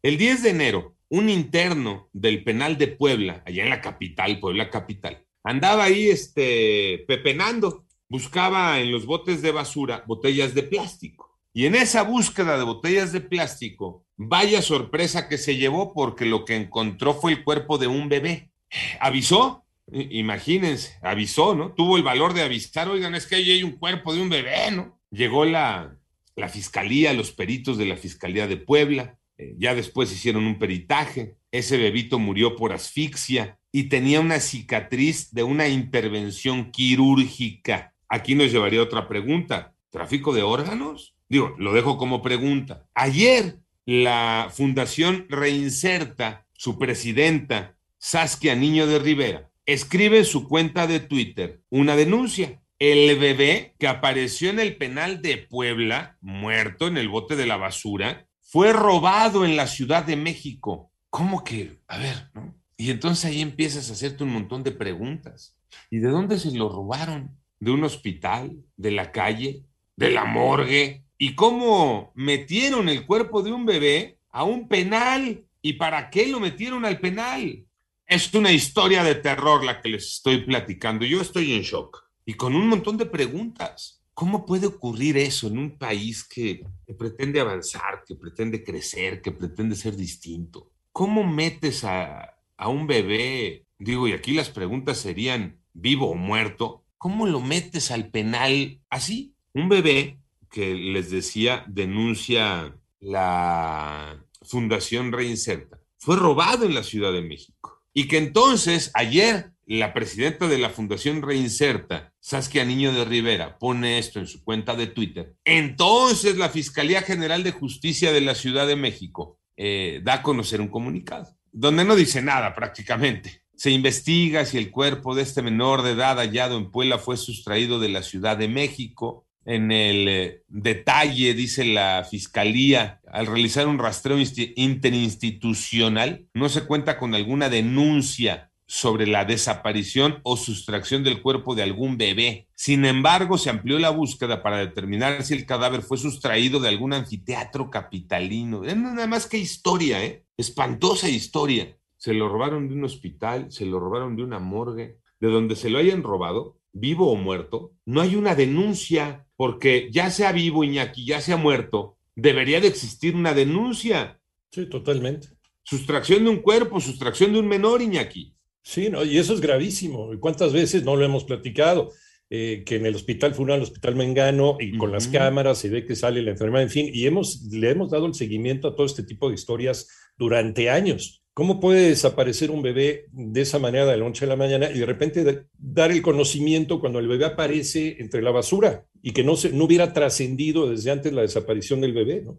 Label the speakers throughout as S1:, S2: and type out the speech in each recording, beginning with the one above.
S1: El 10 de enero, un interno del penal de Puebla, allá en la capital, Puebla capital, andaba ahí este, pepenando, buscaba en los botes de basura botellas de plástico. Y en esa búsqueda de botellas de plástico, vaya sorpresa que se llevó porque lo que encontró fue el cuerpo de un bebé. Avisó, imagínense, avisó, ¿no? Tuvo el valor de avisar, oigan, es que ahí hay un cuerpo de un bebé, ¿no? Llegó la, la fiscalía, los peritos de la Fiscalía de Puebla, eh, ya después hicieron un peritaje, ese bebito murió por asfixia y tenía una cicatriz de una intervención quirúrgica. Aquí nos llevaría otra pregunta, ¿tráfico de órganos? Digo, lo dejo como pregunta. Ayer la Fundación Reinserta, su presidenta, Saskia Niño de Rivera, escribe en su cuenta de Twitter una denuncia el bebé que apareció en el penal de Puebla, muerto en el bote de la basura, fue robado en la Ciudad de México. ¿Cómo que? A ver, ¿no? Y entonces ahí empiezas a hacerte un montón de preguntas. ¿Y de dónde se lo robaron? ¿De un hospital? ¿De la calle? ¿De la morgue? ¿Y cómo metieron el cuerpo de un bebé a un penal? ¿Y para qué lo metieron al penal? Es una historia de terror la que les estoy platicando. Yo estoy en shock y con un montón de preguntas. ¿Cómo puede ocurrir eso en un país que, pretende avanzar, que pretende crecer, que pretende ser distinto? ¿Cómo metes a, a un bebé, digo, y aquí las preguntas serían vivo o muerto, ¿cómo lo metes al penal así? Un bebé que les decía denuncia la Fundación Reinserta, fue robado en la Ciudad de México. Y que entonces ayer la presidenta de la Fundación Reinserta, Saskia Niño de Rivera, pone esto en su cuenta de Twitter. Entonces la Fiscalía General de Justicia de la Ciudad de México eh, da a conocer un comunicado, donde no dice nada prácticamente. Se investiga si el cuerpo de este menor de edad hallado en Puebla fue sustraído de la Ciudad de México. En el eh, detalle, dice la Fiscalía, al realizar un rastreo interinstitucional, no se cuenta con alguna denuncia sobre la desaparición o sustracción del cuerpo de algún bebé. Sin embargo, se amplió la búsqueda para determinar si el cadáver fue sustraído de algún anfiteatro capitalino. Nada más que historia, ¿eh? Espantosa historia. Se lo robaron de un hospital, se lo robaron de una morgue, de donde se lo hayan robado, vivo o muerto, no hay una denuncia, porque ya sea vivo Iñaki, ya sea muerto, debería de existir una denuncia.
S2: Sí, totalmente.
S1: Sustracción de un cuerpo, sustracción de un menor, Iñaki.
S2: Sí, ¿no? y eso es gravísimo. ¿Cuántas veces no lo hemos platicado? Eh, que en el hospital fue el hospital Mengano, y con las cámaras se ve que sale la enfermedad, en fin, y hemos, le hemos dado el seguimiento a todo este tipo de historias durante años. ¿Cómo puede desaparecer un bebé de esa manera de la noche a la mañana y de repente dar el conocimiento cuando el bebé aparece entre la basura y que no, se, no hubiera trascendido desde antes la desaparición del bebé? ¿no?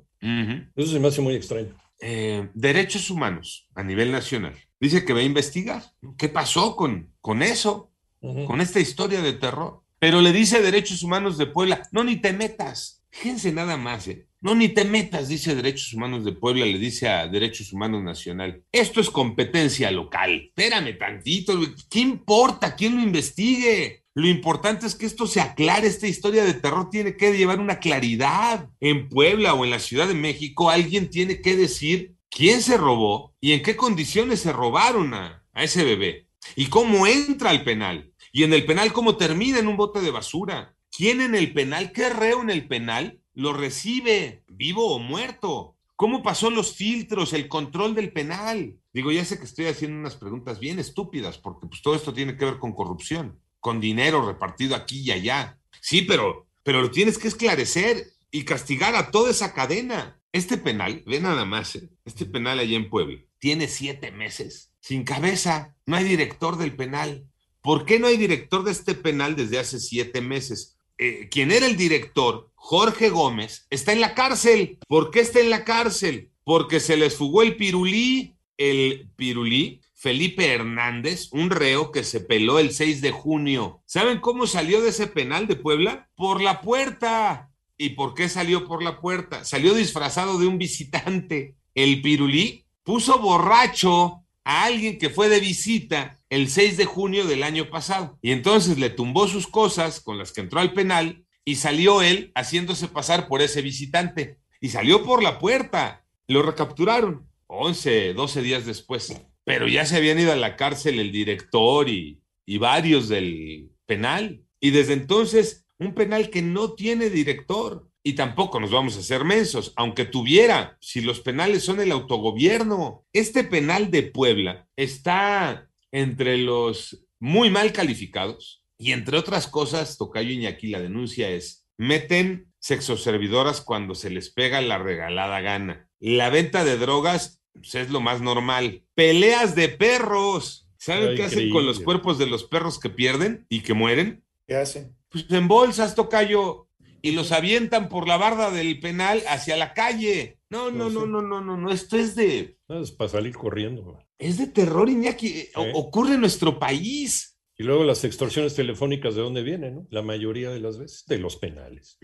S2: Eso se me hace muy extraño.
S1: Eh, derechos humanos a nivel nacional dice que va a investigar. ¿Qué pasó con, con eso? Con esta historia de terror. Pero le dice Derechos Humanos de Puebla, no, ni te metas. Fíjense nada más, ¿eh? No, ni te metas, dice Derechos Humanos de Puebla, le dice a Derechos Humanos Nacional. Esto es competencia local. Espérame tantito, ¿qué importa? ¿Quién lo investigue? Lo importante es que esto se aclare, esta historia de terror tiene que llevar una claridad. En Puebla o en la Ciudad de México, alguien tiene que decir quién se robó y en qué condiciones se robaron a, ese bebé y cómo entra al penal y en el penal cómo termina en un bote de basura. ¿Quién en el penal, qué reo en el penal lo recibe, vivo o muerto? ¿Cómo pasó los filtros, el control del penal? Digo, ya sé que estoy haciendo unas preguntas bien estúpidas porque pues todo esto tiene que ver con corrupción, con dinero repartido aquí y allá. Sí, pero, pero lo tienes que esclarecer y castigar a toda esa cadena. Este penal, ve nada más, ¿eh? este penal allá en Puebla, tiene siete meses, sin cabeza, no hay director del penal. ¿Por qué no hay director de este penal desde hace siete meses? Eh, quien era el director, Jorge Gómez, está en la cárcel. ¿Por qué está en la cárcel? Porque se les fugó el pirulí, el pirulí, Felipe Hernández, un reo que se peló el 6 de junio. ¿Saben cómo salió de ese penal de Puebla? Por la puerta. ¿Y por qué salió por la puerta? Salió disfrazado de un visitante. El pirulí puso borracho a alguien que fue de visita el 6 de junio del año pasado. Y entonces le tumbó sus cosas con las que entró al penal y salió él haciéndose pasar por ese visitante. Y salió por la puerta. Lo recapturaron. 11, 12 días después. Pero ya se habían ido a la cárcel el director y, y varios del penal. Y desde entonces, un penal que no tiene director. Y tampoco nos vamos a hacer mensos, aunque tuviera, si los penales son el autogobierno. Este penal de Puebla está entre los muy mal calificados y entre otras cosas, Tocayo Iñaki, la denuncia es, meten sexoservidoras cuando se les pega la regalada gana. La venta de drogas pues, es lo más normal. Peleas de perros. ¿Saben qué hacen con los cuerpos de los perros que pierden y que mueren?
S3: ¿Qué hacen?
S1: Pues en bolsas, Tocayo, y los avientan por la barda del penal hacia la calle. No, no, no, no, no, no, no, esto es de...
S2: es para salir corriendo.
S1: Es de terror, Iñaki. Ocurre en nuestro país.
S2: Y luego las extorsiones telefónicas, ¿de dónde vienen? La mayoría de las veces, de los penales.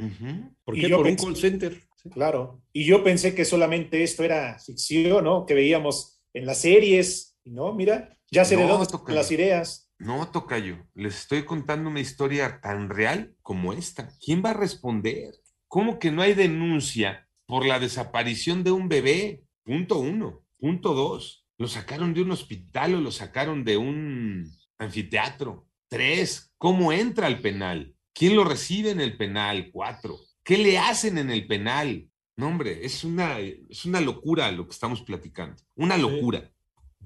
S2: ¿Por qué? Por un call center.
S3: Claro. Y yo pensé que solamente esto era ficción, ¿no? Que veíamos en las series, ¿no? Mira, ya se le dan las ideas.
S1: No, Tocayo, les estoy contando una historia tan real como esta. ¿Quién va a responder? ¿Cómo que no hay denuncia por la desaparición de un bebé? Punto uno. Punto dos. Lo sacaron de un hospital o lo sacaron de un anfiteatro. Tres, ¿cómo entra al penal? ¿Quién lo recibe en el penal? Cuatro, ¿qué le hacen en el penal? No, hombre, es una, es una locura lo que estamos platicando. Una locura.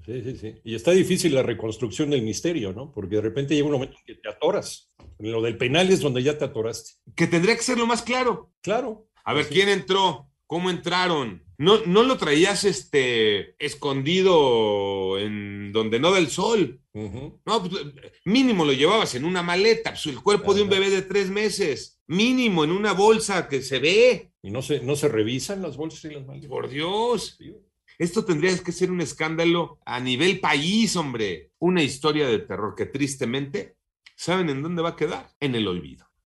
S2: Sí, sí, sí. Y está difícil la reconstrucción del misterio, ¿no? Porque de repente llega un momento en que te atoras. En lo del penal es donde ya te atoraste.
S1: Que tendría que ser lo más claro.
S2: Claro.
S1: A ver, ¿quién entró? ¿Cómo entraron? No, no lo traías este, escondido en donde no da el sol. No, pues, mínimo lo llevabas en una maleta, pues, el cuerpo de un bebé de tres meses. Mínimo en una bolsa que se ve.
S2: ¿Y no se, no se revisan las bolsas y las maletas?
S1: Por Dios. Esto tendría que ser un escándalo a nivel país, hombre. Una historia de terror que tristemente, ¿saben en dónde va a quedar? En el olvido.